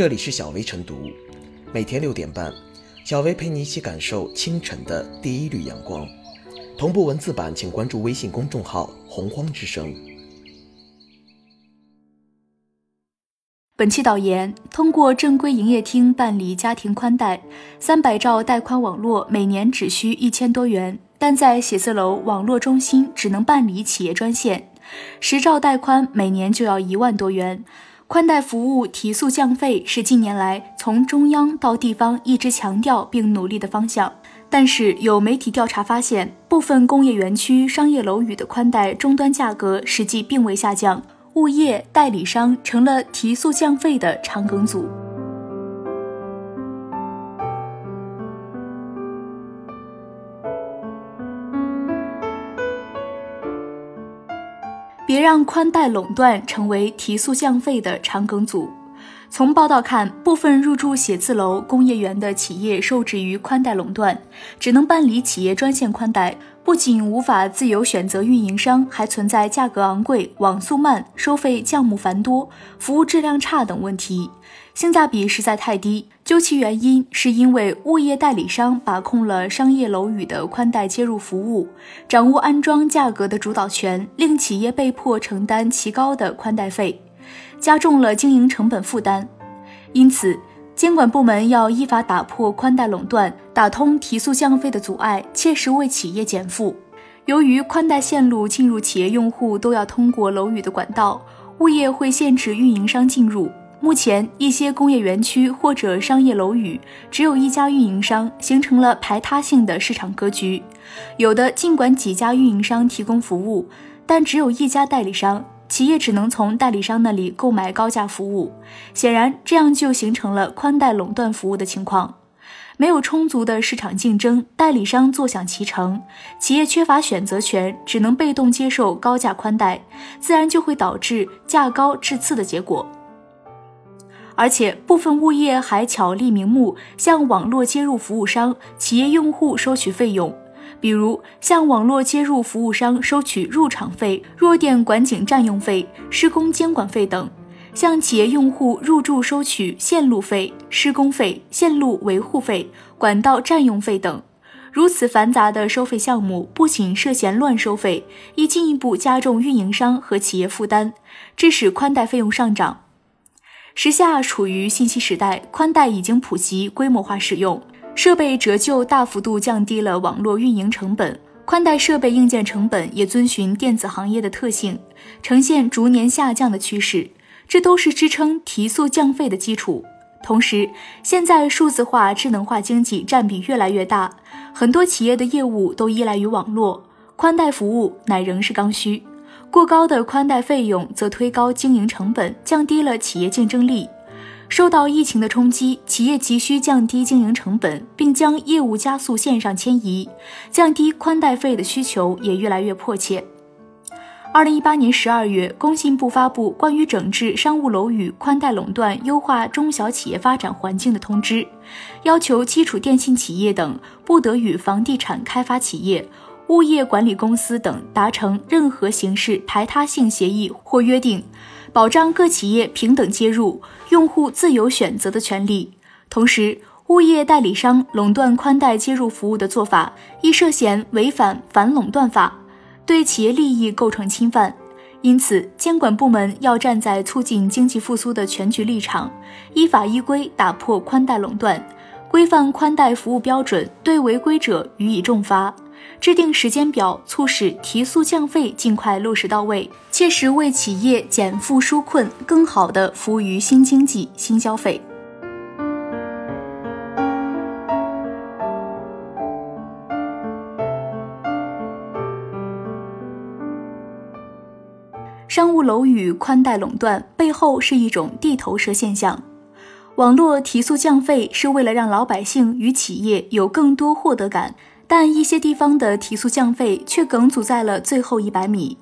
这里是小薇晨读，每天六点半，小薇陪你一起感受清晨的第一缕阳光。同步文字版，请关注微信公众号“洪荒之声”。本期导言：通过正规营业厅办理家庭宽带，三百兆带宽网络每年只需一千多元，但在写字楼网络中心只能办理企业专线，十兆带宽每年就要一万多元。宽带服务提速降费是近年来从中央到地方一直强调并努力的方向。但是有媒体调查发现，部分工业园区、商业楼宇的宽带终端价格实际并未下降，物业代理商成了提速降费的长梗阻。别让宽带垄断成为提速降费的肠梗阻。从报道看，部分入驻写字楼、工业园的企业受制于宽带垄断，只能办理企业专线宽带，不仅无法自由选择运营商，还存在价格昂贵、网速慢、收费项目繁多、服务质量差等问题，性价比实在太低。究其原因，是因为物业代理商把控了商业楼宇的宽带接入服务，掌握安装价格的主导权，令企业被迫承担其高的宽带费。加重了经营成本负担，因此监管部门要依法打破宽带垄断，打通提速降费的阻碍，切实为企业减负。由于宽带线路进入企业用户都要通过楼宇的管道，物业会限制运营商进入。目前，一些工业园区或者商业楼宇只有一家运营商，形成了排他性的市场格局。有的尽管几家运营商提供服务，但只有一家代理商。企业只能从代理商那里购买高价服务，显然这样就形成了宽带垄断服务的情况。没有充足的市场竞争，代理商坐享其成，企业缺乏选择权，只能被动接受高价宽带，自然就会导致价高质次的结果。而且部分物业还巧立名目向网络接入服务商、企业用户收取费用。比如向网络接入服务商收取入场费、弱电管井占用费、施工监管费等；向企业用户入驻收取线路费、施工费、线路维护费、管道占用费等。如此繁杂的收费项目，不仅涉嫌乱收费，亦进一步加重运营商和企业负担，致使宽带费用上涨。时下处于信息时代，宽带已经普及、规模化使用。设备折旧大幅度降低了网络运营成本，宽带设备硬件成本也遵循电子行业的特性，呈现逐年下降的趋势，这都是支撑提速降费的基础。同时，现在数字化、智能化经济占比越来越大，很多企业的业务都依赖于网络，宽带服务乃仍是刚需。过高的宽带费用则推高经营成本，降低了企业竞争力。受到疫情的冲击，企业急需降低经营成本，并将业务加速线上迁移，降低宽带费的需求也越来越迫切。二零一八年十二月，工信部发布关于整治商务楼宇宽带垄断、优化中小企业发展环境的通知，要求基础电信企业等不得与房地产开发企业、物业管理公司等达成任何形式排他性协议或约定。保障各企业平等接入、用户自由选择的权利。同时，物业代理商垄断宽带接入服务的做法，亦涉嫌违反反垄断法，对企业利益构成侵犯。因此，监管部门要站在促进经济复苏的全局立场，依法依规打破宽带垄断，规范宽带服务标准，对违规者予以重罚。制定时间表，促使提速降费尽快落实到位，切实为企业减负纾困，更好的服务于新经济、新消费。商务楼宇宽带垄断背后是一种地头蛇现象，网络提速降费是为了让老百姓与企业有更多获得感。但一些地方的提速降费却梗阻在了最后一百米。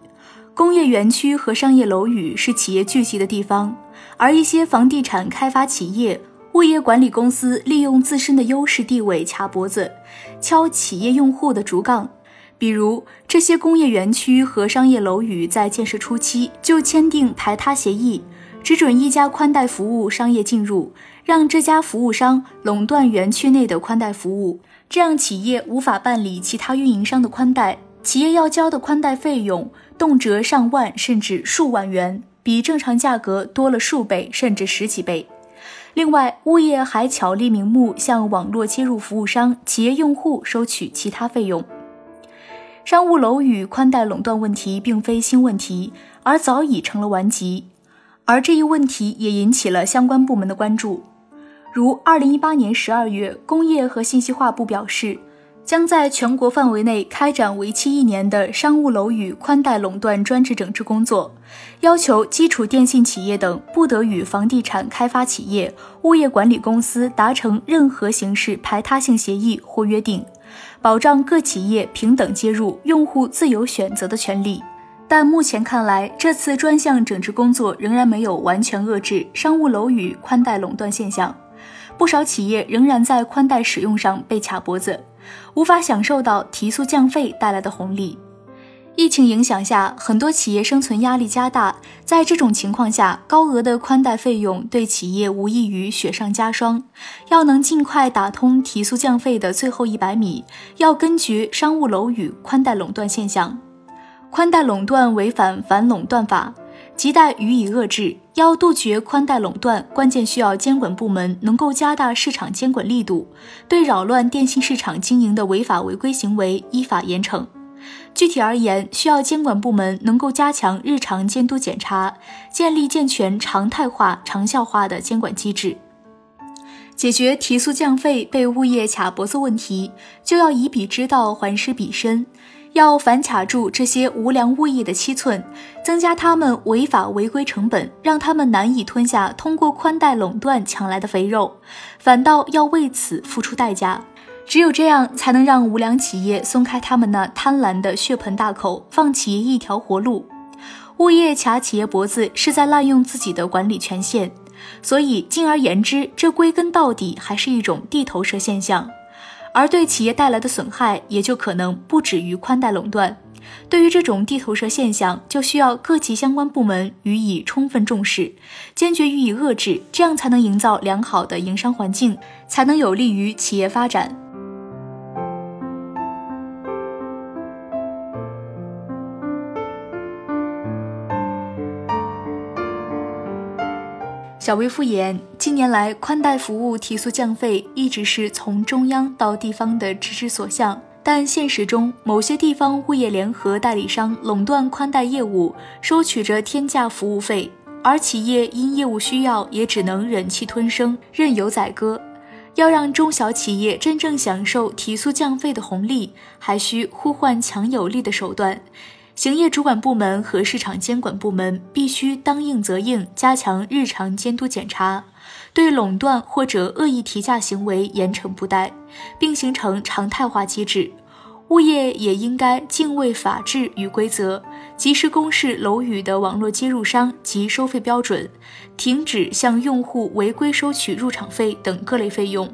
工业园区和商业楼宇是企业聚集的地方，而一些房地产开发企业、物业管理公司利用自身的优势地位卡脖子，敲企业用户的竹杠。比如，这些工业园区和商业楼宇在建设初期就签订排他协议，只准一家宽带服务商业进入，让这家服务商垄断园区内的宽带服务，这样企业无法办理其他运营商的宽带，企业要交的宽带费用动辄上万甚至数万元，比正常价格多了数倍甚至十几倍。另外，物业还巧立名目向网络接入服务商、企业用户收取其他费用。商务楼宇宽带垄断问题并非新问题，而早已成了顽疾。而这一问题也引起了相关部门的关注。如二零一八年十二月，工业和信息化部表示，将在全国范围内开展为期一年的商务楼宇宽带垄断专职整治工作，要求基础电信企业等不得与房地产开发企业、物业管理公司达成任何形式排他性协议或约定，保障各企业平等接入、用户自由选择的权利。但目前看来，这次专项整治工作仍然没有完全遏制商务楼宇宽带垄断现象，不少企业仍然在宽带使用上被卡脖子，无法享受到提速降费带来的红利。疫情影响下，很多企业生存压力加大，在这种情况下，高额的宽带费用对企业无异于雪上加霜。要能尽快打通提速降费的最后一百米，要根绝商务楼宇宽带垄断现象。宽带垄断违反反垄断法，亟待予以遏制。要杜绝宽带垄断，关键需要监管部门能够加大市场监管力度，对扰乱电信市场经营的违法违规行为依法严惩。具体而言，需要监管部门能够加强日常监督检查，建立健全常态化、长效化的监管机制。解决提速降费被物业卡脖子问题，就要以彼之道还施彼身。要反卡住这些无良物业的七寸，增加他们违法违规成本，让他们难以吞下通过宽带垄断抢来的肥肉，反倒要为此付出代价。只有这样，才能让无良企业松开他们那贪婪的血盆大口，放企业一条活路。物业卡企业脖子是在滥用自己的管理权限，所以进而言之，这归根到底还是一种地头蛇现象。而对企业带来的损害也就可能不止于宽带垄断。对于这种地头蛇现象，就需要各级相关部门予以充分重视，坚决予以遏制，这样才能营造良好的营商环境，才能有利于企业发展。小微复言，近年来宽带服务提速降费一直是从中央到地方的直之所向，但现实中某些地方物业联合代理商垄断宽带业务，收取着天价服务费，而企业因业务需要也只能忍气吞声，任由宰割。要让中小企业真正享受提速降费的红利，还需呼唤强有力的手段。行业主管部门和市场监管部门必须当应则应，加强日常监督检查，对垄断或者恶意提价行为严惩不贷，并形成常态化机制。物业也应该敬畏法治与规则，及时公示楼宇的网络接入商及收费标准，停止向用户违规收取入场费等各类费用。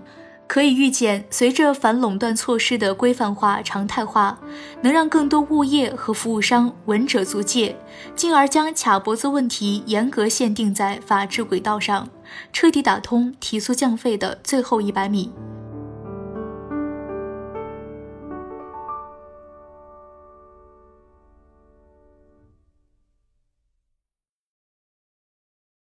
可以预见，随着反垄断措施的规范化、常态化，能让更多物业和服务商闻者足戒，进而将卡脖子问题严格限定在法治轨道上，彻底打通提速降费的最后一百米。